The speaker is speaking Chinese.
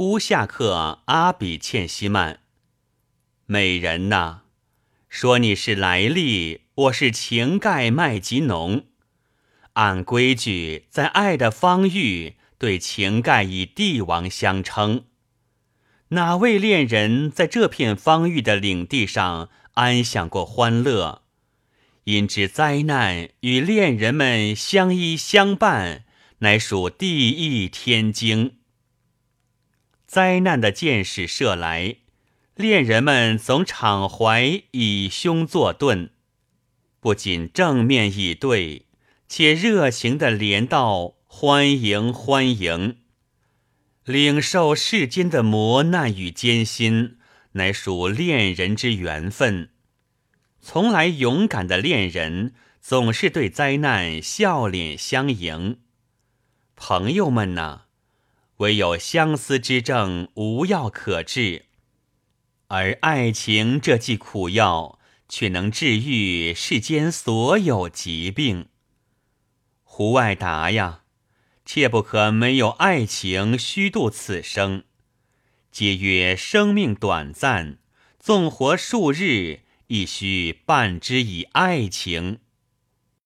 乌夏克阿比欠西曼。美人呐，说你是来历，我是情盖麦吉农。按规矩，在爱的方域，对情盖以帝王相称。哪位恋人在这片方域的领地上安享过欢乐？因知灾难与恋人们相依相伴，乃属地义天经。灾难的箭矢射来，恋人们总敞怀以胸作盾，不仅正面以对，且热情的连道欢迎欢迎。领受世间的磨难与艰辛，乃属恋人之缘分。从来勇敢的恋人，总是对灾难笑脸相迎。朋友们呐，唯有相思之症无药可治，而爱情这剂苦药，却能治愈世间所有疾病。胡外达呀！切不可没有爱情虚度此生。皆曰生命短暂，纵活数日，亦须伴之以爱情。